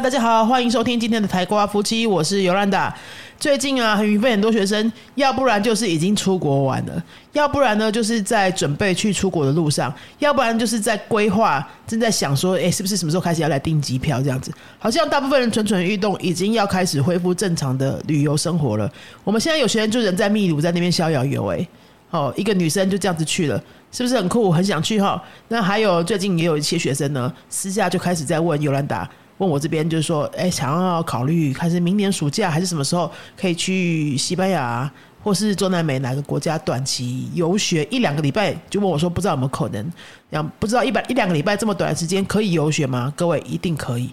大家好，欢迎收听今天的台瓜夫妻，我是尤兰达。最近啊，云飞很多学生，要不然就是已经出国玩了，要不然呢就是在准备去出国的路上，要不然就是在规划，正在想说，哎，是不是什么时候开始要来订机票这样子？好像大部分人蠢蠢欲动，已经要开始恢复正常的旅游生活了。我们现在有学生就人在秘鲁，在那边逍遥游，哎，哦，一个女生就这样子去了，是不是很酷？很想去哈。那还有最近也有一些学生呢，私下就开始在问尤兰达。问我这边就是说，哎，想要考虑看是明年暑假还是什么时候可以去西班牙或是中南美哪个国家短期游学一两个礼拜？就问我说，不知道有没有可能？样不知道一百一两个礼拜这么短的时间可以游学吗？各位一定可以，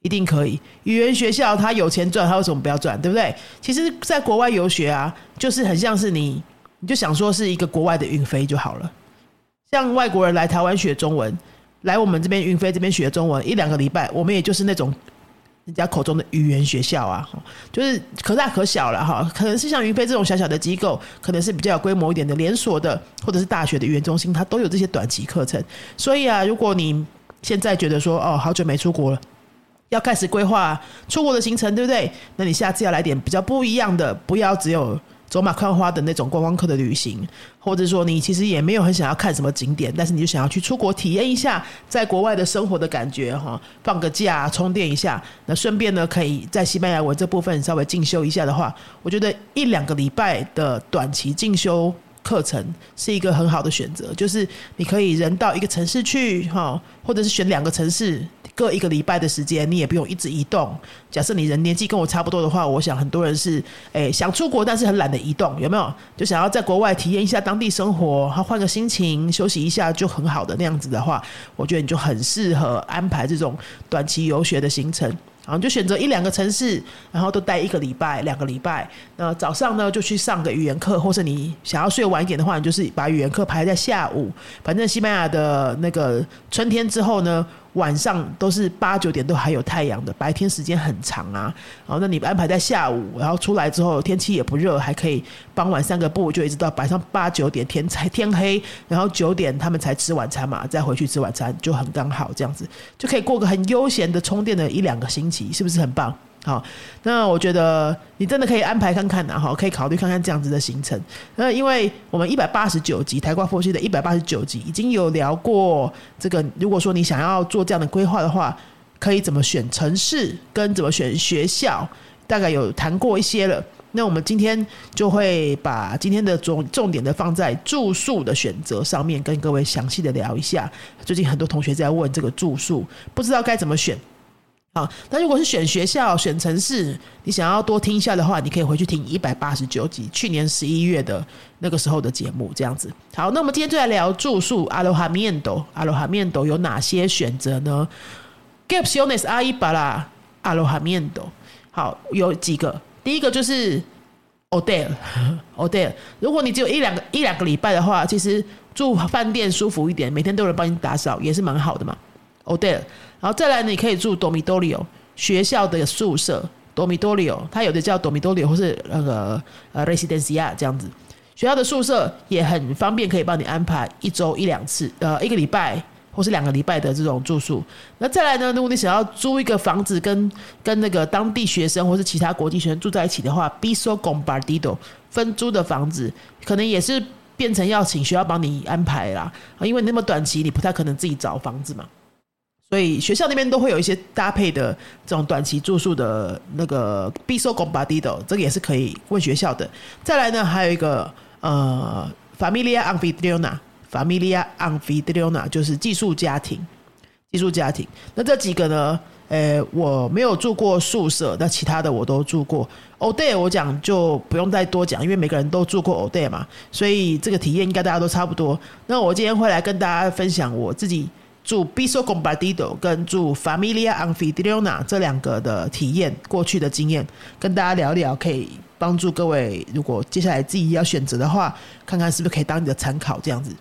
一定可以。语言学校他有钱赚，他为什么不要赚？对不对？其实，在国外游学啊，就是很像是你，你就想说是一个国外的运费就好了。像外国人来台湾学中文。来我们这边云飞这边学中文一两个礼拜，我们也就是那种人家口中的语言学校啊，就是可大可小了哈。可能是像云飞这种小小的机构，可能是比较有规模一点的连锁的，或者是大学的语言中心，它都有这些短期课程。所以啊，如果你现在觉得说哦，好久没出国了，要开始规划出国的行程，对不对？那你下次要来点比较不一样的，不要只有。走马看花的那种观光客的旅行，或者说你其实也没有很想要看什么景点，但是你就想要去出国体验一下在国外的生活的感觉哈，放个假充电一下，那顺便呢可以在西班牙文这部分稍微进修一下的话，我觉得一两个礼拜的短期进修课程是一个很好的选择，就是你可以人到一个城市去哈，或者是选两个城市。各一个礼拜的时间，你也不用一直移动。假设你人年纪跟我差不多的话，我想很多人是诶想出国，但是很懒得移动，有没有？就想要在国外体验一下当地生活，然后换个心情，休息一下就很好的那样子的话，我觉得你就很适合安排这种短期游学的行程。然后就选择一两个城市，然后都待一个礼拜、两个礼拜。那早上呢，就去上个语言课，或是你想要睡晚一点的话，你就是把语言课排在下午。反正西班牙的那个春天之后呢。晚上都是八九点都还有太阳的，白天时间很长啊。然后那你安排在下午，然后出来之后天气也不热，还可以傍晚散个步，就一直到晚上八九点天才天黑，然后九点他们才吃晚餐嘛，再回去吃晚餐就很刚好，这样子就可以过个很悠闲的充电的一两个星期，是不是很棒？好，那我觉得你真的可以安排看看呐哈，可以考虑看看这样子的行程。那因为我们一百八十九集台挂夫妻的一百八十九集已经有聊过这个，如果说你想要做这样的规划的话，可以怎么选城市跟怎么选学校，大概有谈过一些了。那我们今天就会把今天的重重点的放在住宿的选择上面，跟各位详细的聊一下。最近很多同学在问这个住宿，不知道该怎么选。好，那如果是选学校、选城市，你想要多听一下的话，你可以回去听一百八十九集去年十一月的那个时候的节目，这样子。好，那我们今天就来聊住宿。阿罗哈面斗，阿罗哈面斗有哪些选择呢？Gapsiones 阿伊巴拉阿罗哈面斗，好，有几个。第一个就是 Odell，Odell。如果你只有一两个一两个礼拜的话，其实住饭店舒服一点，每天都有人帮你打扫，也是蛮好的嘛。Odell。然后再来，你可以住 dormitorio 学校的宿舍 dormitorio，它有的叫 dormitorio 或是那个呃 residencia 这样子，学校的宿舍也很方便，可以帮你安排一周一两次，呃，一个礼拜或是两个礼拜的这种住宿。那再来呢，如果你想要租一个房子，跟跟那个当地学生或是其他国际学生住在一起的话，biso compartido 分租的房子，可能也是变成要请学校帮你安排啦，因为那么短期，你不太可能自己找房子嘛。所以学校那边都会有一些搭配的这种短期住宿的那个必收公巴迪的，这个也是可以问学校的。再来呢，还有一个呃，familia a n f i d r i o n a f a m i l i a a n f i d r i o n a 就是寄宿家庭，寄宿家庭。那这几个呢，呃，我没有住过宿舍，那其他的我都住过。o day 我讲就不用再多讲，因为每个人都住过 o day 嘛，所以这个体验应该大家都差不多。那我今天会来跟大家分享我自己。住 Biso Compartido 跟住 Familia Anfitriona 这两个的体验，过去的经验，跟大家聊聊，可以帮助各位，如果接下来自己要选择的话，看看是不是可以当你的参考。这样子，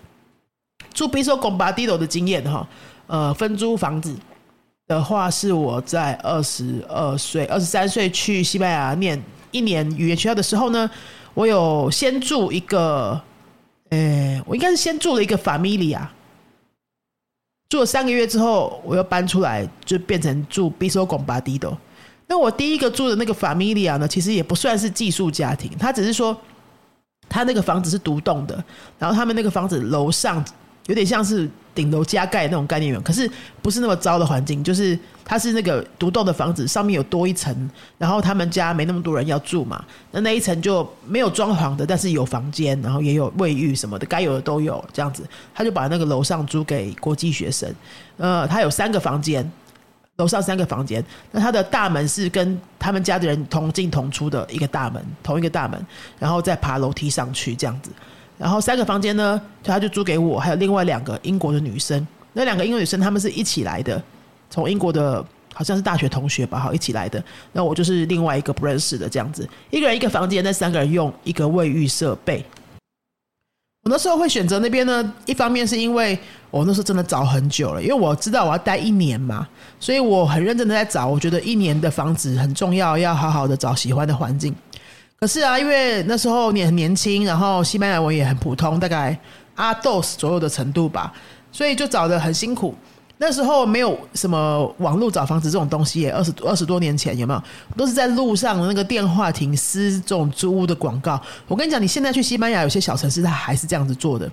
住 Biso Compartido 的经验哈，呃，分租房子的话，是我在二十二岁、二十三岁去西班牙念一年语言学校的时候呢，我有先住一个，呃，我应该是先住了一个 Familia。住了三个月之后，我又搬出来，就变成住 Biso g o m b a d i d o 那我第一个住的那个 Familia 呢，其实也不算是寄宿家庭，他只是说他那个房子是独栋的，然后他们那个房子楼上有点像是顶楼加盖那种概念，可是不是那么糟的环境，就是它是那个独栋的房子，上面有多一层，然后他们家没那么多人要住嘛，那那一层就没有装潢的，但是有房间，然后也有卫浴什么的，该有的都有，这样子，他就把那个楼上租给国际学生，呃，他有三个房间。楼上三个房间，那他的大门是跟他们家的人同进同出的一个大门，同一个大门，然后再爬楼梯上去这样子。然后三个房间呢，他就租给我，还有另外两个英国的女生。那两个英国女生她们是一起来的，从英国的好像是大学同学吧，好一起来的。那我就是另外一个不认识的这样子，一个人一个房间，那三个人用一个卫浴设备。我那时候会选择那边呢，一方面是因为我那时候真的找很久了，因为我知道我要待一年嘛，所以我很认真的在找。我觉得一年的房子很重要，要好好的找喜欢的环境。可是啊，因为那时候你很年轻，然后西班牙文也很普通，大概阿豆斯左右的程度吧，所以就找的很辛苦。那时候没有什么网络找房子这种东西，二十二十多年前有没有？都是在路上那个电话亭撕这种租屋的广告。我跟你讲，你现在去西班牙有些小城市，它还是这样子做的，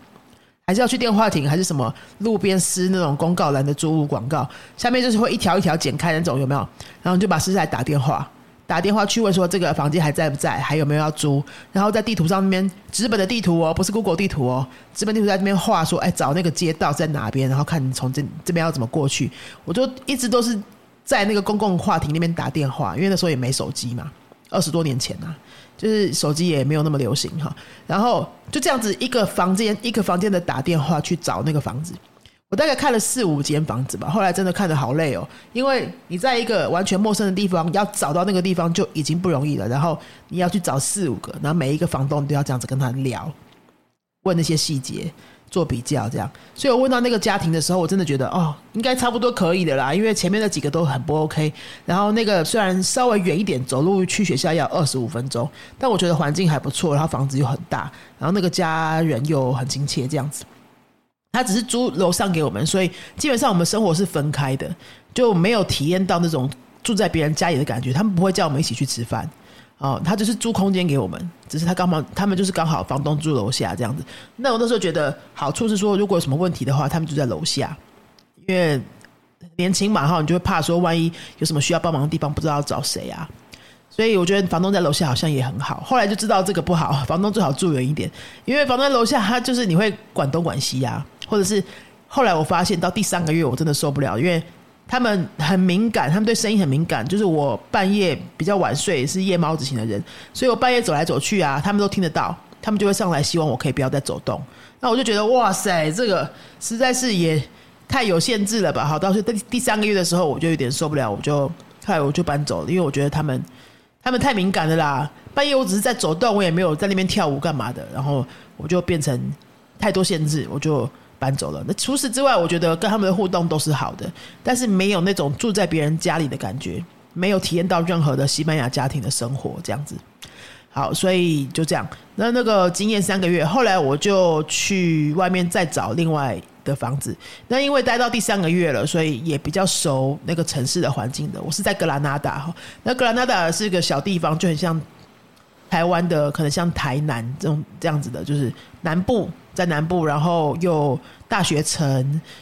还是要去电话亭，还是什么路边撕那种公告栏的租屋广告，下面就是会一条一条剪开那种，有没有？然后就把撕下打电话。打电话去问说这个房间还在不在，还有没有要租？然后在地图上面纸本的地图哦，不是 Google 地图哦，纸本地图在这边画说，哎，找那个街道在哪边，然后看你从这这边要怎么过去。我就一直都是在那个公共话题那边打电话，因为那时候也没手机嘛，二十多年前呐，就是手机也没有那么流行哈。然后就这样子一个房间一个房间的打电话去找那个房子。我大概看了四五间房子吧，后来真的看的好累哦，因为你在一个完全陌生的地方，要找到那个地方就已经不容易了，然后你要去找四五个，然后每一个房东都要这样子跟他聊，问那些细节，做比较，这样。所以我问到那个家庭的时候，我真的觉得哦，应该差不多可以的啦，因为前面那几个都很不 OK，然后那个虽然稍微远一点，走路去学校要二十五分钟，但我觉得环境还不错，然后房子又很大，然后那个家人又很亲切，这样子。他只是租楼上给我们，所以基本上我们生活是分开的，就没有体验到那种住在别人家里的感觉。他们不会叫我们一起去吃饭，哦，他就是租空间给我们，只是他刚好他们就是刚好房东住楼下这样子。那我那时候觉得好处是说，如果有什么问题的话，他们就在楼下，因为年轻嘛哈，你就会怕说万一有什么需要帮忙的地方，不知道找谁啊。所以我觉得房东在楼下好像也很好。后来就知道这个不好，房东最好住远一点，因为房东在楼下他就是你会管东管西啊。或者是后来我发现到第三个月我真的受不了，因为他们很敏感，他们对声音很敏感。就是我半夜比较晚睡，是夜猫子型的人，所以我半夜走来走去啊，他们都听得到，他们就会上来希望我可以不要再走动。那我就觉得哇塞，这个实在是也太有限制了吧？好，到时第第三个月的时候，我就有点受不了，我就后来我就搬走了，因为我觉得他们他们太敏感了啦。半夜我只是在走动，我也没有在那边跳舞干嘛的，然后我就变成太多限制，我就。搬走了。那除此之外，我觉得跟他们的互动都是好的，但是没有那种住在别人家里的感觉，没有体验到任何的西班牙家庭的生活这样子。好，所以就这样。那那个经验三个月，后来我就去外面再找另外的房子。那因为待到第三个月了，所以也比较熟那个城市的环境的。我是在格拉纳达哈，那格拉纳达是一个小地方，就很像台湾的，可能像台南这种这样子的，就是南部。在南部，然后又大学城，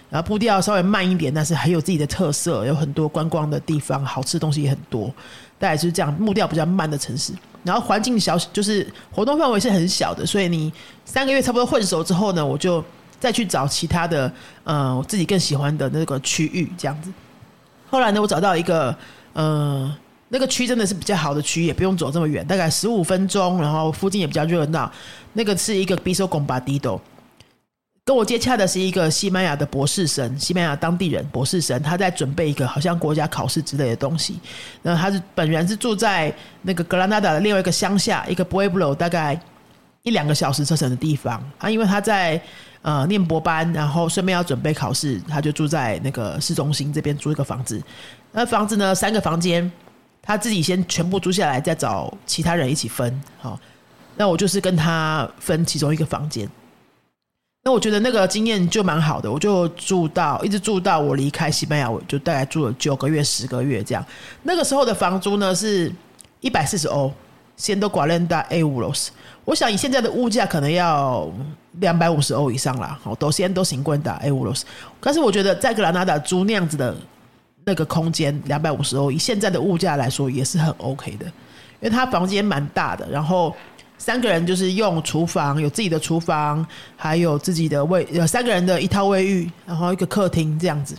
然后步调稍微慢一点，但是很有自己的特色，有很多观光的地方，好吃的东西也很多。大概就是这样，步调比较慢的城市。然后环境小，就是活动范围是很小的，所以你三个月差不多混熟之后呢，我就再去找其他的，呃，我自己更喜欢的那个区域这样子。后来呢，我找到一个，呃，那个区真的是比较好的区，也不用走这么远，大概十五分钟，然后附近也比较热闹。那个是一个 Biso body 跟我接洽的是一个西班牙的博士生，西班牙当地人博士生，他在准备一个好像国家考试之类的东西。那他是本人是住在那个格拉纳达的另外一个乡下，一个 Pueblo，大概一两个小时车程的地方。啊，因为他在呃念博班，然后顺便要准备考试，他就住在那个市中心这边租一个房子。那房子呢，三个房间，他自己先全部租下来，再找其他人一起分。好。那我就是跟他分其中一个房间。那我觉得那个经验就蛮好的，我就住到一直住到我离开西班牙，我就大概住了九个月、十个月这样。那个时候的房租呢是一百四十欧，先都寡人大 A 五楼。我想以现在的物价可能要两百五十欧以上啦。好，都先都行棍打 A 五楼。但是我觉得在格兰纳达租那样子的那个空间，两百五十欧以现在的物价来说也是很 OK 的，因为它房间蛮大的，然后。三个人就是用厨房，有自己的厨房，还有自己的卫，有三个人的一套卫浴，然后一个客厅这样子，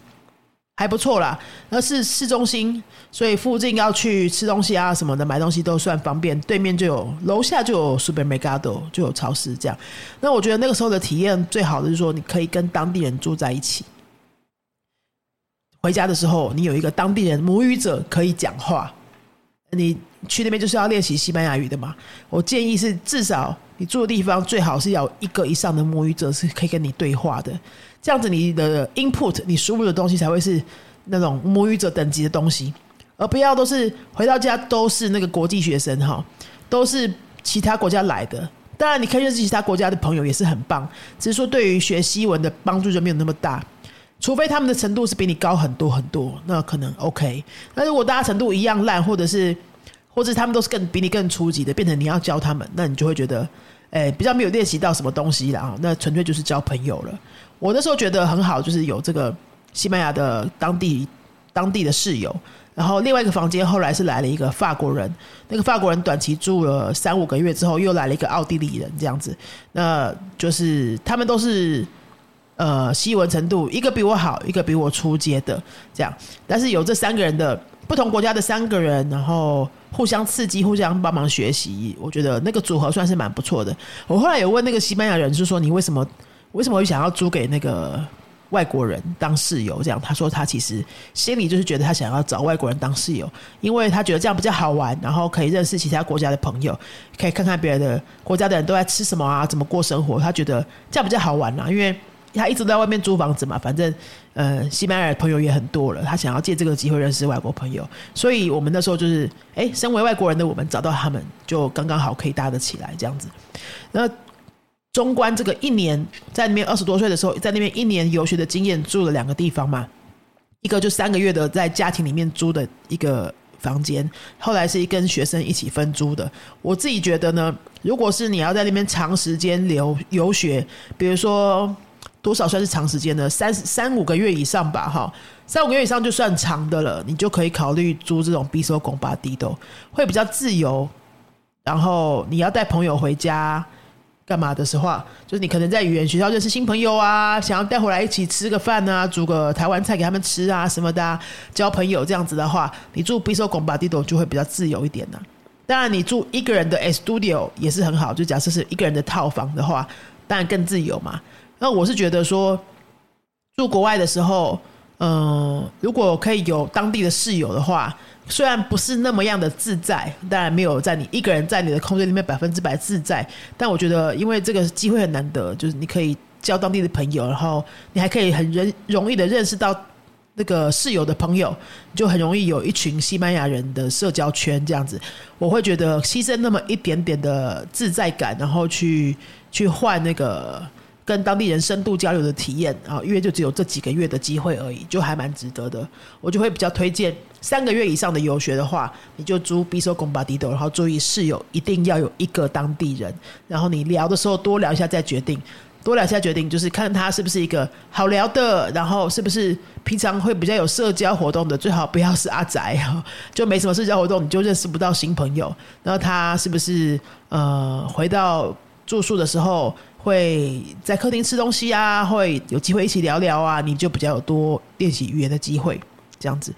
还不错啦。那是市中心，所以附近要去吃东西啊什么的，买东西都算方便。对面就有，楼下就有 supermercado，就有超市这样。那我觉得那个时候的体验最好的就是说，你可以跟当地人住在一起。回家的时候，你有一个当地人母语者可以讲话，你。去那边就是要练习西班牙语的嘛？我建议是至少你住的地方最好是要一个以上的母语者是可以跟你对话的，这样子你的 input 你输入的东西才会是那种母语者等级的东西，而不要都是回到家都是那个国际学生哈，都是其他国家来的。当然你可以认识其他国家的朋友也是很棒，只是说对于学西文的帮助就没有那么大，除非他们的程度是比你高很多很多，那可能 OK。那如果大家程度一样烂，或者是或者他们都是更比你更初级的，变成你要教他们，那你就会觉得，诶，比较没有练习到什么东西了啊。那纯粹就是交朋友了。我那时候觉得很好，就是有这个西班牙的当地当地的室友，然后另外一个房间后来是来了一个法国人，那个法国人短期住了三五个月之后，又来了一个奥地利人，这样子，那就是他们都是呃西文程度，一个比我好，一个比我出街的这样，但是有这三个人的不同国家的三个人，然后。互相刺激，互相帮忙学习，我觉得那个组合算是蛮不错的。我后来有问那个西班牙人，就说你为什么为什么会想要租给那个外国人当室友？这样他说他其实心里就是觉得他想要找外国人当室友，因为他觉得这样比较好玩，然后可以认识其他国家的朋友，可以看看别的国家的人都在吃什么啊，怎么过生活。他觉得这样比较好玩啦，因为。他一直在外面租房子嘛，反正，呃，西班牙朋友也很多了。他想要借这个机会认识外国朋友，所以我们那时候就是，哎，身为外国人的我们找到他们，就刚刚好可以搭得起来这样子。那中关这个一年在那边二十多岁的时候，在那边一年游学的经验，住了两个地方嘛，一个就三个月的在家庭里面租的一个房间，后来是跟学生一起分租的。我自己觉得呢，如果是你要在那边长时间留游学，比如说。多少算是长时间的？三三五个月以上吧，哈，三五个月以上就算长的了。你就可以考虑租这种 B 收拱巴地豆，会比较自由。然后你要带朋友回家干嘛的时候，就是你可能在语言学校认识新朋友啊，想要带回来一起吃个饭啊，煮个台湾菜给他们吃啊什么的，交朋友这样子的话，你住 B 收拱巴地豆就会比较自由一点呢。当然，你住一个人的 Studio 也是很好，就假设是一个人的套房的话，当然更自由嘛。那我是觉得说，住国外的时候，嗯，如果可以有当地的室友的话，虽然不是那么样的自在，当然没有在你一个人在你的空间里面百分之百自在，但我觉得因为这个机会很难得，就是你可以交当地的朋友，然后你还可以很容容易的认识到那个室友的朋友，就很容易有一群西班牙人的社交圈这样子。我会觉得牺牲那么一点点的自在感，然后去去换那个。跟当地人深度交流的体验啊，因为就只有这几个月的机会而已，就还蛮值得的。我就会比较推荐三个月以上的游学的话，你就租 B 收公巴迪斗，然后注意室友一定要有一个当地人，然后你聊的时候多聊一下再决定，多聊一下决定就是看他是不是一个好聊的，然后是不是平常会比较有社交活动的，最好不要是阿宅哈，就没什么社交活动，你就认识不到新朋友。然后他是不是呃回到住宿的时候？会在客厅吃东西啊，会有机会一起聊聊啊，你就比较有多练习语言的机会，这样子。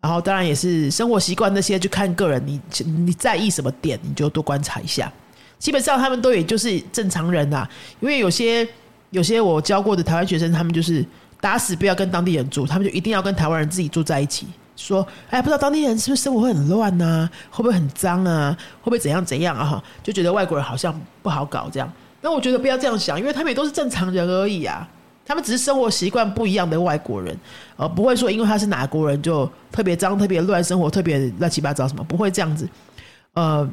然后当然也是生活习惯那些，就看个人，你你在意什么点，你就多观察一下。基本上他们都也就是正常人啊，因为有些有些我教过的台湾学生，他们就是打死不要跟当地人住，他们就一定要跟台湾人自己住在一起。说，哎，不知道当地人是不是生活会很乱呐？会不会很脏啊？会不会怎样怎样啊？哈，就觉得外国人好像不好搞这样。那我觉得不要这样想，因为他们也都是正常人而已啊。他们只是生活习惯不一样的外国人，呃，不会说因为他是哪国人就特别脏、特别乱，生活特别乱七八糟什么，不会这样子。呃，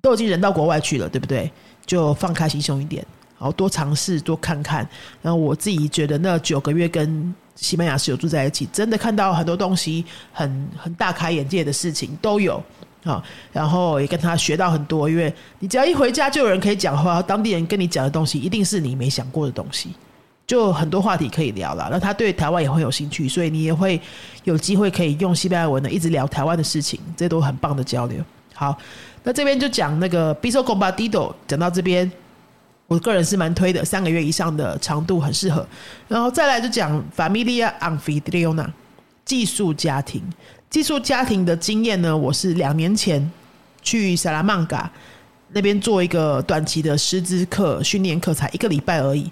都已经人到国外去了，对不对？就放开心胸一点然后多尝试多看看。然后我自己觉得那九个月跟西班牙室友住在一起，真的看到很多东西，很很大开眼界的事情都有啊。然后也跟他学到很多，因为你只要一回家就有人可以讲话，当地人跟你讲的东西一定是你没想过的东西。就很多话题可以聊了，那他对台湾也会有兴趣，所以你也会有机会可以用西班牙文呢一直聊台湾的事情，这都很棒的交流。好，那这边就讲那个 Biso Combattido，讲到这边，我个人是蛮推的，三个月以上的长度很适合。然后再来就讲 Familia Anfitriona，寄宿家庭。寄宿家庭的经验呢，我是两年前去萨拉曼卡那边做一个短期的师资课训练课，才一个礼拜而已。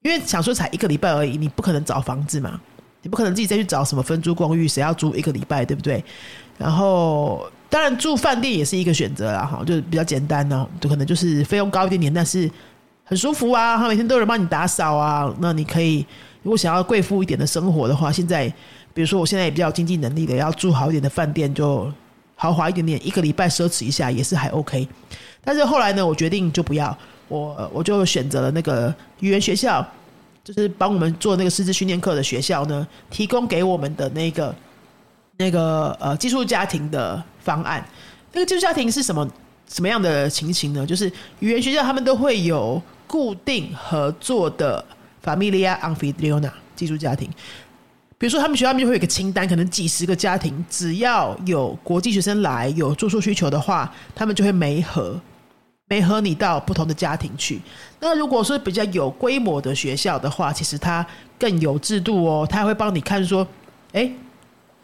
因为想说才一个礼拜而已，你不可能找房子嘛，你不可能自己再去找什么分租公寓，谁要租一个礼拜，对不对？然后当然住饭店也是一个选择啦，哈，就比较简单哦，就可能就是费用高一点点，但是很舒服啊，他每天都有人帮你打扫啊。那你可以如果想要贵妇一点的生活的话，现在比如说我现在也比较经济能力的，要住好一点的饭店，就豪华一点点，一个礼拜奢侈一下也是还 OK。但是后来呢，我决定就不要。我我就选择了那个语言学校，就是帮我们做那个师资训练课的学校呢，提供给我们的那个那个呃寄宿家庭的方案。那个寄宿家庭是什么什么样的情形呢？就是语言学校他们都会有固定合作的 familia anfitriona 寄宿家庭，比如说他们学校就会有一个清单，可能几十个家庭，只要有国际学生来有住宿需求的话，他们就会媒合。没合你到不同的家庭去。那如果说比较有规模的学校的话，其实它更有制度哦，他会帮你看说，哎，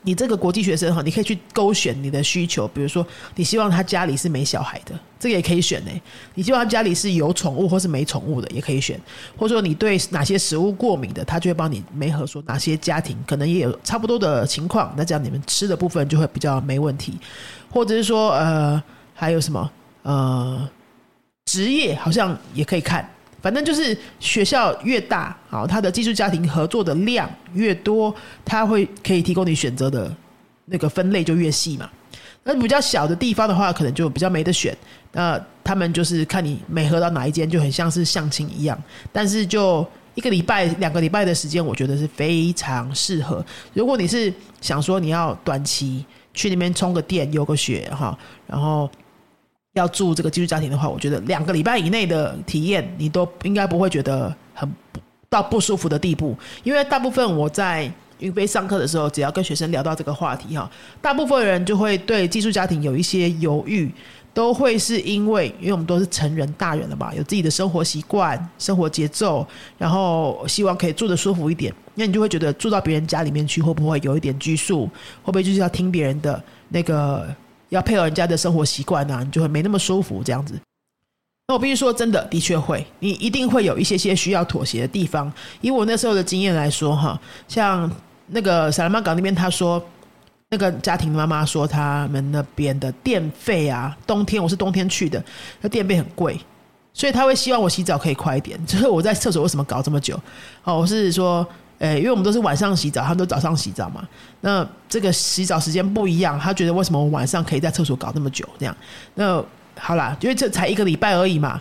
你这个国际学生哈，你可以去勾选你的需求，比如说你希望他家里是没小孩的，这个也可以选呢。你希望他家里是有宠物或是没宠物的，也可以选。或者说你对哪些食物过敏的，他就会帮你没和说哪些家庭可能也有差不多的情况，那这样你们吃的部分就会比较没问题。或者是说，呃，还有什么，呃。职业好像也可以看，反正就是学校越大，好，他的寄宿家庭合作的量越多，他会可以提供你选择的那个分类就越细嘛。那比较小的地方的话，可能就比较没得选。那他们就是看你每合到哪一间，就很像是相亲一样。但是就一个礼拜、两个礼拜的时间，我觉得是非常适合。如果你是想说你要短期去那边充个电、游个学哈，然后。要住这个寄宿家庭的话，我觉得两个礼拜以内的体验，你都应该不会觉得很到不舒服的地步。因为大部分我在云飞上课的时候，只要跟学生聊到这个话题哈，大部分人就会对寄宿家庭有一些犹豫，都会是因为因为我们都是成人大人了嘛，有自己的生活习惯、生活节奏，然后希望可以住的舒服一点，那你就会觉得住到别人家里面去，会不会有一点拘束？会不会就是要听别人的那个？要配合人家的生活习惯呢，你就会没那么舒服这样子。那我必须说，真的，的确会，你一定会有一些些需要妥协的地方。以我那时候的经验来说，哈，像那个萨拉曼港那边，他说那个家庭妈妈说，他们那边的电费啊，冬天我是冬天去的，那电费很贵，所以他会希望我洗澡可以快一点。就是我在厕所为什么搞这么久？哦，我是说。诶，因为我们都是晚上洗澡，他们都早上洗澡嘛。那这个洗澡时间不一样，他觉得为什么我晚上可以在厕所搞那么久？这样，那好啦，因为这才一个礼拜而已嘛，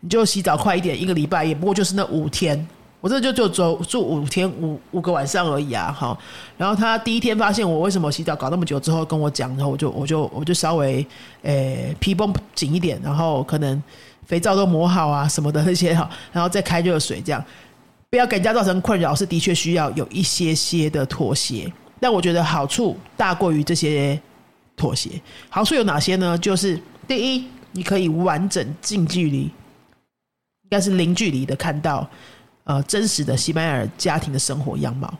你就洗澡快一点，一个礼拜也不过就是那五天，我这就就走住五天五五个晚上而已啊，哈。然后他第一天发现我为什么洗澡搞那么久之后，跟我讲，然后我就我就我就稍微诶皮绷紧一点，然后可能肥皂都抹好啊什么的那些哈，然后再开热水这样。不要给人家造成困扰，是的确需要有一些些的妥协。但我觉得好处大过于这些妥协。好处有哪些呢？就是第一，你可以完整近距离，应该是零距离的看到呃真实的西班牙家庭的生活样貌。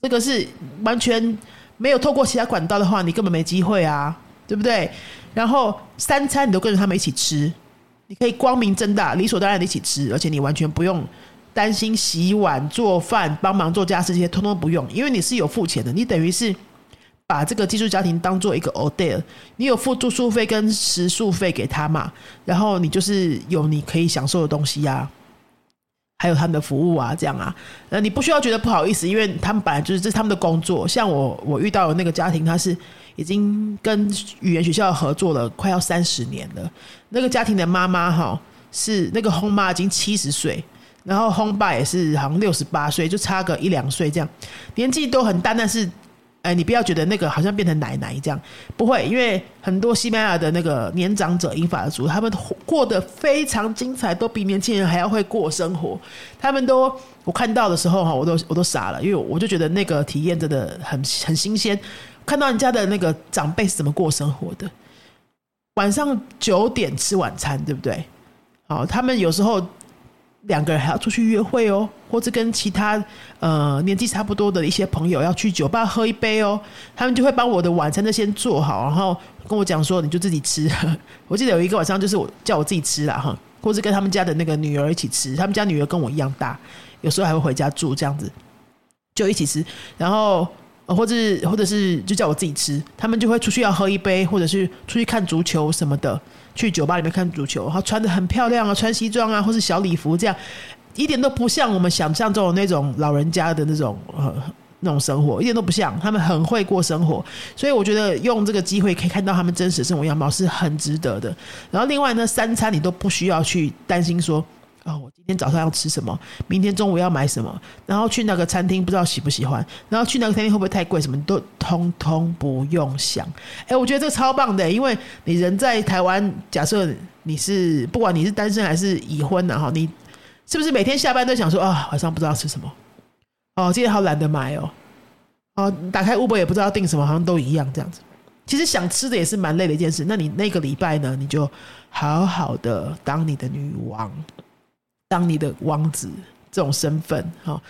这个是完全没有透过其他管道的话，你根本没机会啊，对不对？然后三餐你都跟着他们一起吃，你可以光明正大、理所当然的一起吃，而且你完全不用。担心洗碗、做饭、帮忙做家事这些，通通不用，因为你是有付钱的。你等于是把这个寄宿家庭当做一个 hotel，你有付住宿费跟食宿费给他嘛？然后你就是有你可以享受的东西呀，还有他们的服务啊，这样啊。呃，你不需要觉得不好意思，因为他们本来就是这是他们的工作。像我，我遇到的那个家庭，他是已经跟语言学校合作了快要三十年了。那个家庭的妈妈哈。是那个轰妈已经七十岁，然后轰爸也是好像六十八岁，就差个一两岁这样，年纪都很大，但是。哎，你不要觉得那个好像变成奶奶这样，不会，因为很多西班牙的那个年长者英法族，他们过得非常精彩，都比年轻人还要会过生活。他们都我看到的时候哈，我都我都傻了，因为我就觉得那个体验真的很很新鲜。看到人家的那个长辈是怎么过生活的，晚上九点吃晚餐，对不对？好，他们有时候。两个人还要出去约会哦，或者跟其他呃年纪差不多的一些朋友要去酒吧喝一杯哦，他们就会帮我的晚餐都先做好，然后跟我讲说你就自己吃。我记得有一个晚上就是我叫我自己吃了哈，或者跟他们家的那个女儿一起吃，他们家女儿跟我一样大，有时候还会回家住这样子，就一起吃，然后或者或者是就叫我自己吃，他们就会出去要喝一杯，或者是出去看足球什么的。去酒吧里面看足球，然后穿的很漂亮啊，穿西装啊，或是小礼服，这样一点都不像我们想象中的那种老人家的那种呃那种生活，一点都不像。他们很会过生活，所以我觉得用这个机会可以看到他们真实生活样貌是很值得的。然后另外呢，三餐你都不需要去担心说。哦，我今天早上要吃什么？明天中午要买什么？然后去那个餐厅不知道喜不喜欢？然后去那个餐厅会不会太贵？什么都通通不用想。哎，我觉得这超棒的，因为你人在台湾，假设你是不管你是单身还是已婚的哈，你是不是每天下班都想说啊，晚上不知道吃什么？哦，今天好懒得买哦。哦，打开 Uber 也不知道订什么，好像都一样这样子。其实想吃的也是蛮累的一件事。那你那个礼拜呢，你就好好的当你的女王。当你的王子这种身份，哈，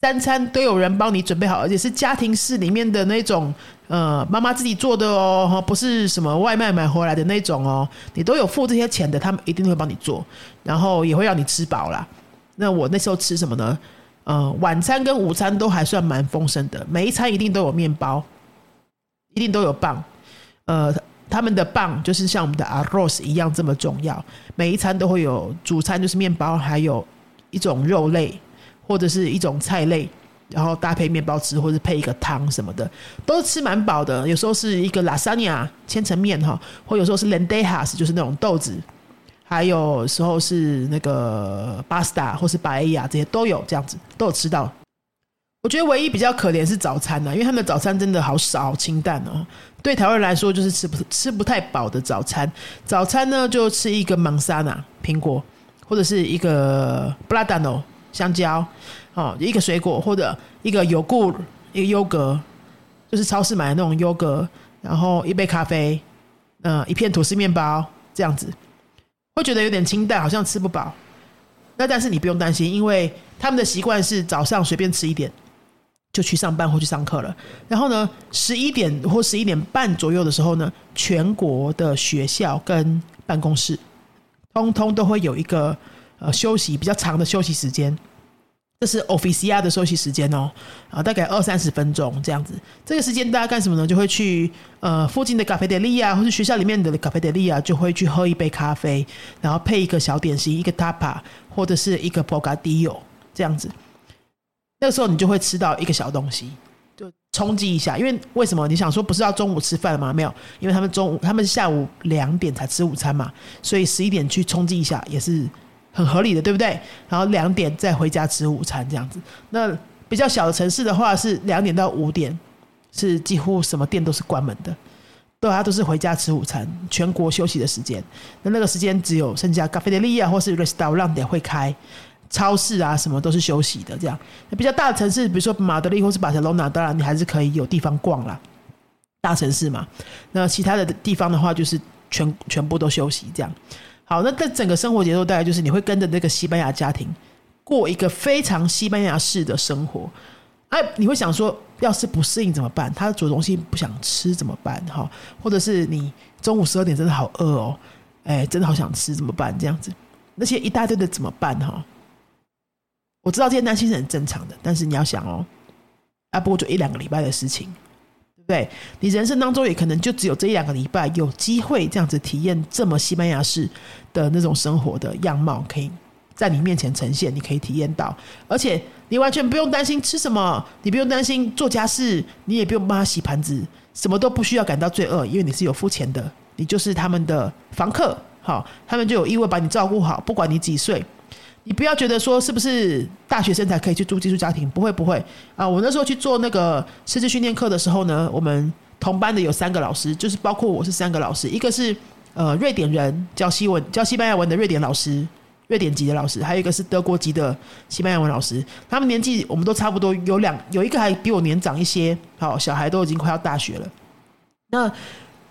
三餐都有人帮你准备好，而且是家庭式里面的那种，呃，妈妈自己做的哦，哈，不是什么外卖买回来的那种哦，你都有付这些钱的，他们一定会帮你做，然后也会让你吃饱啦。那我那时候吃什么呢？呃，晚餐跟午餐都还算蛮丰盛的，每一餐一定都有面包，一定都有棒，呃。他们的棒就是像我们的 arroz 一样这么重要，每一餐都会有主餐就是面包，还有一种肉类或者是一种菜类，然后搭配面包吃，或者配一个汤什么的，都吃蛮饱的。有时候是一个 lasagna 千层面哈，或有时候是 lentejas 就是那种豆子，还有时候是那个 pasta 或是白呀这些都有这样子都有吃到。我觉得唯一比较可怜是早餐呢，因为他们的早餐真的好少、好清淡哦。对台湾人来说，就是吃不吃不太饱的早餐。早餐呢，就吃一个芒沙拿苹果，或者是一个布拉达诺香蕉，哦，一个水果，或者一个有固一个优格，就是超市买的那种优格，然后一杯咖啡，嗯，一片吐司面包这样子，会觉得有点清淡，好像吃不饱。那但是你不用担心，因为他们的习惯是早上随便吃一点。就去上班或去上课了。然后呢，十一点或十一点半左右的时候呢，全国的学校跟办公室，通通都会有一个呃休息比较长的休息时间。这是 office 的休息时间哦，啊，大概二三十分钟这样子。这个时间大家干什么呢？就会去呃附近的咖啡店利亚，或是学校里面的咖啡店利亚，就会去喝一杯咖啡，然后配一个小点心，一个 tapa 或者是一个 p o g a d i o 这样子。那时候你就会吃到一个小东西，就冲击一下。因为为什么你想说不是要中午吃饭吗？没有，因为他们中午他们下午两点才吃午餐嘛，所以十一点去冲击一下也是很合理的，对不对？然后两点再回家吃午餐这样子。那比较小的城市的话是两点到五点是几乎什么店都是关门的，对他，都是回家吃午餐，全国休息的时间。那那个时间只有剩下咖啡的利亚或是 restaurant 会开。超市啊，什么都是休息的，这样。比较大的城市，比如说马德里或是巴塞罗那，当然你还是可以有地方逛啦。大城市嘛，那其他的地方的话，就是全全部都休息这样。好，那这整个生活节奏大概就是你会跟着那个西班牙家庭过一个非常西班牙式的生活。哎，你会想说，要是不适应怎么办？他煮东西不想吃怎么办？哈，或者是你中午十二点真的好饿哦，哎，真的好想吃怎么办？这样子，那些一大堆的怎么办？哈。我知道这些担心是很正常的，但是你要想哦，啊，不过就一两个礼拜的事情，对不对？你人生当中也可能就只有这一两个礼拜有机会这样子体验这么西班牙式的那种生活的样貌，可以在你面前呈现，你可以体验到，而且你完全不用担心吃什么，你不用担心做家事，你也不用帮他洗盘子，什么都不需要感到罪恶，因为你是有付钱的，你就是他们的房客。好，他们就有义务把你照顾好，不管你几岁。你不要觉得说是不是大学生才可以去住寄宿家庭？不会不会啊！我那时候去做那个师资训练课的时候呢，我们同班的有三个老师，就是包括我是三个老师，一个是呃瑞典人教西文教西班牙文的瑞典老师，瑞典籍的老师，还有一个是德国籍的西班牙文老师。他们年纪我们都差不多，有两有一个还比我年长一些，好小孩都已经快要大学了。那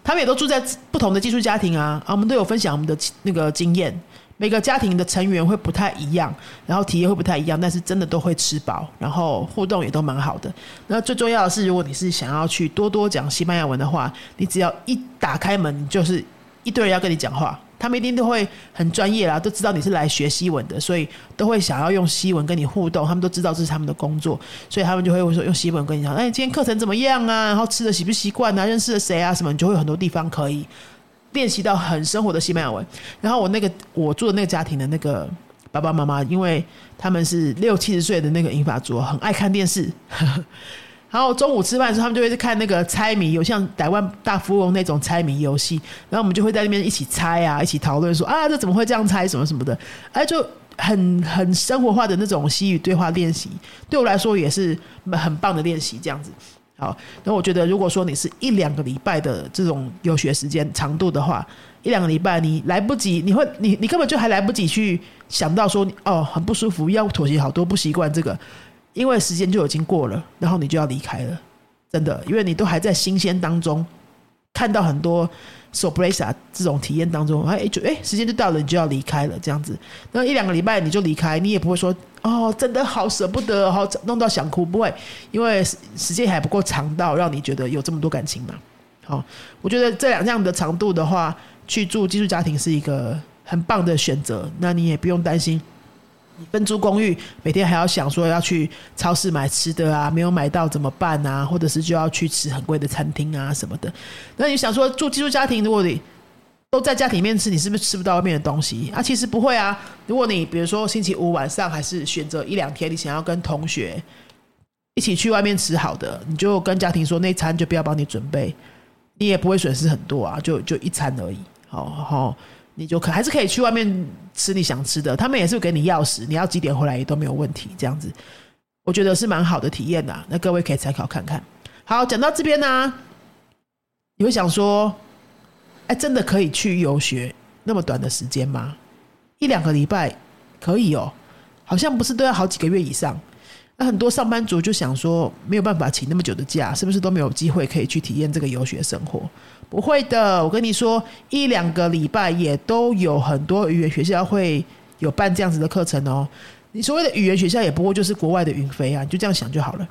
他们也都住在不同的寄宿家庭啊，啊，我们都有分享我们的那个经验。每个家庭的成员会不太一样，然后体验会不太一样，但是真的都会吃饱，然后互动也都蛮好的。那最重要的是，如果你是想要去多多讲西班牙文的话，你只要一打开门，就是一堆人要跟你讲话，他们一定都会很专业啦，都知道你是来学西文的，所以都会想要用西文跟你互动。他们都知道这是他们的工作，所以他们就会说用西文跟你讲：“哎，今天课程怎么样啊？然后吃的习不习惯啊？认识了谁啊？什么？你就会有很多地方可以。”练习到很生活的西班牙文，然后我那个我住的那个家庭的那个爸爸妈妈，因为他们是六七十岁的那个英法族，很爱看电视。然后中午吃饭的时候，他们就会去看那个猜谜，有像台湾大富翁那种猜谜游戏。然后我们就会在那边一起猜啊，一起讨论说啊，这怎么会这样猜什么什么的，哎，就很很生活化的那种西语对话练习，对我来说也是很棒的练习，这样子。好，那我觉得，如果说你是一两个礼拜的这种游学时间长度的话，一两个礼拜你来不及，你会你你根本就还来不及去想到说哦很不舒服，要妥协好多不习惯这个，因为时间就已经过了，然后你就要离开了，真的，因为你都还在新鲜当中，看到很多。Surprise 这种体验当中，哎，就哎，时间就到了，你就要离开了，这样子。那一两个礼拜你就离开，你也不会说哦，真的好舍不得，好弄到想哭，不会，因为时间还不够长到让你觉得有这么多感情嘛。好，我觉得这两样的长度的话，去住寄宿家庭是一个很棒的选择。那你也不用担心。分租公寓，每天还要想说要去超市买吃的啊，没有买到怎么办啊？或者是就要去吃很贵的餐厅啊什么的。那你想说住寄宿家庭，如果你都在家庭里面吃，你是不是吃不到外面的东西啊？其实不会啊。如果你比如说星期五晚上还是选择一两天，你想要跟同学一起去外面吃好的，你就跟家庭说那餐就不要帮你准备，你也不会损失很多啊，就就一餐而已。好好。你就可还是可以去外面吃你想吃的，他们也是给你钥匙，你要几点回来也都没有问题。这样子，我觉得是蛮好的体验的。那各位可以参考看看。好，讲到这边呢，你会想说，哎，真的可以去游学那么短的时间吗？一两个礼拜可以哦，好像不是都要好几个月以上。那很多上班族就想说，没有办法请那么久的假，是不是都没有机会可以去体验这个游学生活？不会的，我跟你说，一两个礼拜也都有很多语言学校会有办这样子的课程哦。你所谓的语言学校，也不过就是国外的云飞啊，你就这样想就好了。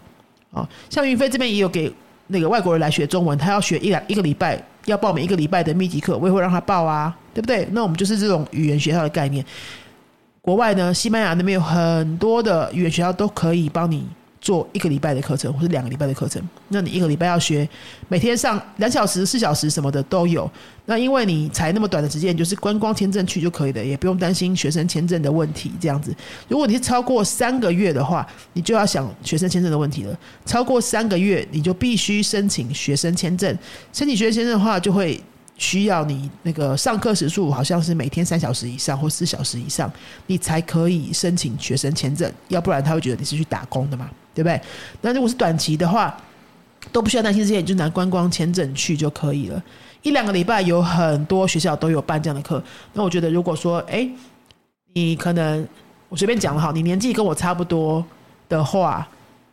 哦，像云飞这边也有给那个外国人来学中文，他要学一两一个礼拜，要报每一个礼拜的密集课，我也会让他报啊，对不对？那我们就是这种语言学校的概念。国外呢，西班牙那边有很多的语言学校都可以帮你做一个礼拜的课程，或者两个礼拜的课程。那你一个礼拜要学，每天上两小时、四小时什么的都有。那因为你才那么短的时间，就是观光签证去就可以的，也不用担心学生签证的问题。这样子，如果你是超过三个月的话，你就要想学生签证的问题了。超过三个月，你就必须申请学生签证。申请学生签证的话，就会。需要你那个上课时数好像是每天三小时以上或四小时以上，你才可以申请学生签证，要不然他会觉得你是去打工的嘛，对不对？那如果是短期的话，都不需要担心这些，你就拿观光签证去就可以了。一两个礼拜有很多学校都有办这样的课，那我觉得如果说，哎，你可能我随便讲了哈，你年纪跟我差不多的话。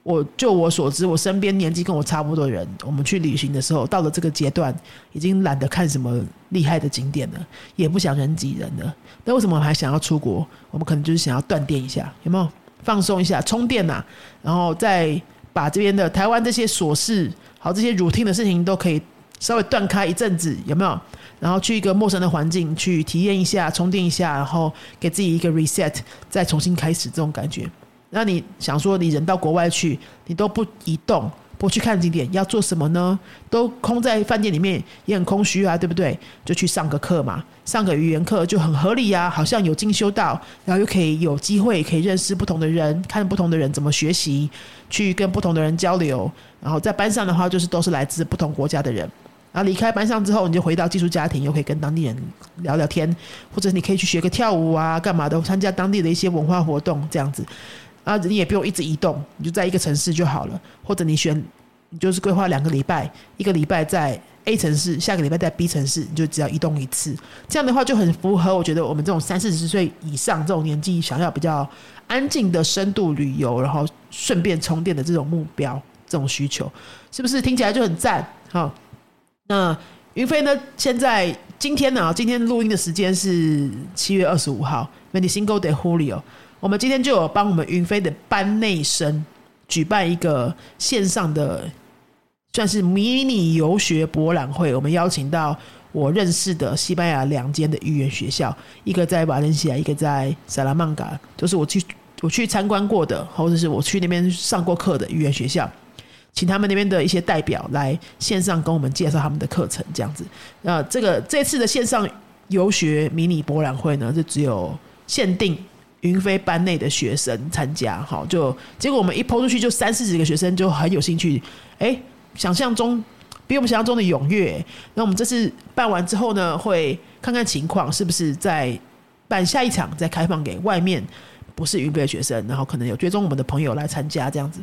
我就我所知，我身边年纪跟我差不多的人，我们去旅行的时候，到了这个阶段，已经懒得看什么厉害的景点了，也不想人挤人了。那为什么还想要出国？我们可能就是想要断电一下，有没有？放松一下，充电呐，然后再把这边的台湾这些琐事，好这些 routine 的事情都可以稍微断开一阵子，有没有？然后去一个陌生的环境去体验一下，充电一下，然后给自己一个 reset，再重新开始这种感觉。那你想说，你人到国外去，你都不移动，不去看景点，要做什么呢？都空在饭店里面，也很空虚啊，对不对？就去上个课嘛，上个语言课就很合理呀，好像有进修到，然后又可以有机会可以认识不同的人，看不同的人怎么学习，去跟不同的人交流。然后在班上的话，就是都是来自不同国家的人。然后离开班上之后，你就回到寄宿家庭，又可以跟当地人聊聊天，或者你可以去学个跳舞啊，干嘛的，参加当地的一些文化活动这样子。啊，你也不用一直移动，你就在一个城市就好了。或者你选，你就是规划两个礼拜，一个礼拜在 A 城市，下个礼拜在 B 城市，你就只要移动一次。这样的话就很符合我觉得我们这种三四十岁以上这种年纪想要比较安静的深度旅游，然后顺便充电的这种目标，这种需求，是不是听起来就很赞？好，那云飞呢？现在今天呢？今天录音的时间是七月二十五号，Medicingo de Julio。我们今天就有帮我们云飞的班内生举办一个线上的，算是迷你游学博览会。我们邀请到我认识的西班牙两间的语言学校，一个在瓦伦西亚，一个在萨拉曼卡，都是我去我去参观过的，或者是我去那边上过课的语言学校，请他们那边的一些代表来线上跟我们介绍他们的课程，这样子。那这个这次的线上游学迷你博览会呢，就只有限定。云飞班内的学生参加，好，就结果我们一抛出去，就三四十个学生就很有兴趣，哎，想象中比我们想象中的踊跃。那我们这次办完之后呢，会看看情况，是不是再办下一场，再开放给外面不是云飞的学生，然后可能有追踪我们的朋友来参加，这样子，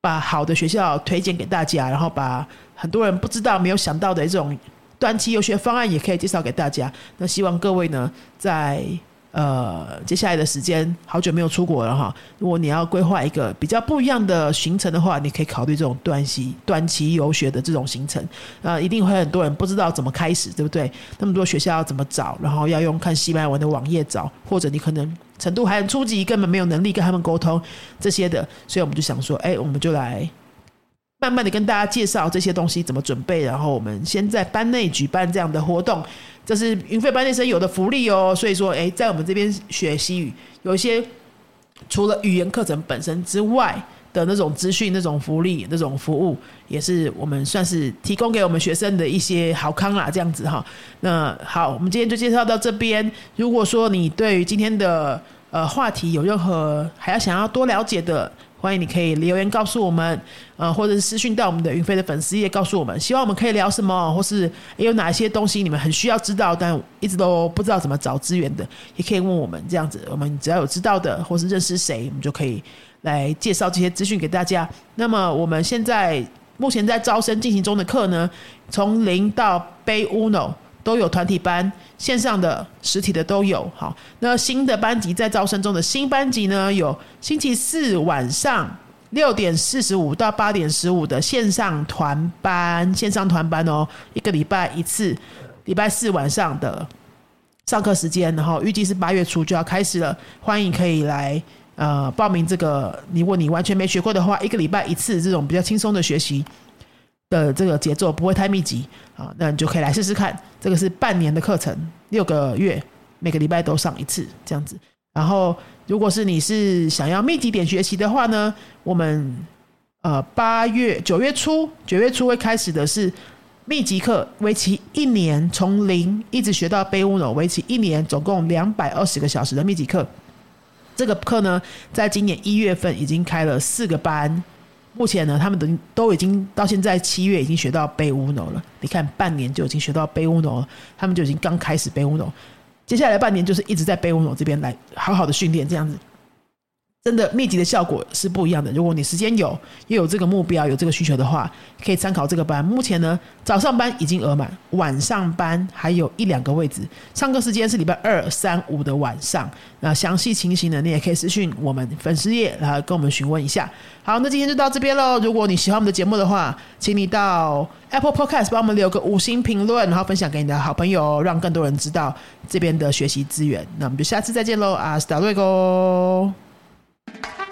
把好的学校推荐给大家，然后把很多人不知道、没有想到的这种短期游学方案也可以介绍给大家。那希望各位呢，在呃，接下来的时间好久没有出国了哈。如果你要规划一个比较不一样的行程的话，你可以考虑这种短期短期游学的这种行程。啊，一定会很多人不知道怎么开始，对不对？那么多学校要怎么找？然后要用看西班牙文的网页找，或者你可能程度还很初级，根本没有能力跟他们沟通这些的。所以我们就想说，哎，我们就来。慢慢的跟大家介绍这些东西怎么准备，然后我们先在班内举办这样的活动，这是云飞班内生有的福利哦。所以说，哎，在我们这边学西语，有一些除了语言课程本身之外的那种资讯、那种福利、那种服务，也是我们算是提供给我们学生的一些好康啦，这样子哈。那好，我们今天就介绍到这边。如果说你对于今天的呃话题有任何还要想要多了解的，欢迎你可以留言告诉我们，呃，或者是私讯到我们的云飞的粉丝页告诉我们，希望我们可以聊什么，或是有哪些东西你们很需要知道，但一直都不知道怎么找资源的，也可以问我们这样子。我们只要有知道的，或是认识谁，我们就可以来介绍这些资讯给大家。那么我们现在目前在招生进行中的课呢，从零到 B Uno。都有团体班，线上的、实体的都有。好，那新的班级在招生中的新班级呢，有星期四晚上六点四十五到八点十五的线上团班，线上团班哦，一个礼拜一次，礼拜四晚上的上课时间，然后预计是八月初就要开始了，欢迎可以来呃报名这个。如果你完全没学过的话，一个礼拜一次这种比较轻松的学习。的这个节奏不会太密集啊，那你就可以来试试看。这个是半年的课程，六个月，每个礼拜都上一次这样子。然后，如果是你是想要密集点学习的话呢，我们呃八月九月初九月初会开始的是密集课，为期一年，从零一直学到背乌诺，为期一年，总共两百二十个小时的密集课。这个课呢，在今年一月份已经开了四个班。目前呢，他们等都已经到现在七月已经学到背乌诺了。你看，半年就已经学到背乌诺了，他们就已经刚开始背乌诺。接下来半年就是一直在背乌诺这边来好好的训练，这样子。真的密集的效果是不一样的。如果你时间有，又有这个目标、有这个需求的话，可以参考这个班。目前呢，早上班已经额满，晚上班还有一两个位置。上课时间是礼拜二、三、五的晚上。那详细情形呢，你也可以私讯我们粉丝页来跟我们询问一下。好，那今天就到这边喽。如果你喜欢我们的节目的话，请你到 Apple Podcast 帮我们留个五星评论，然后分享给你的好朋友，让更多人知道这边的学习资源。那我们就下次再见喽，阿斯达瑞哥。Thank you.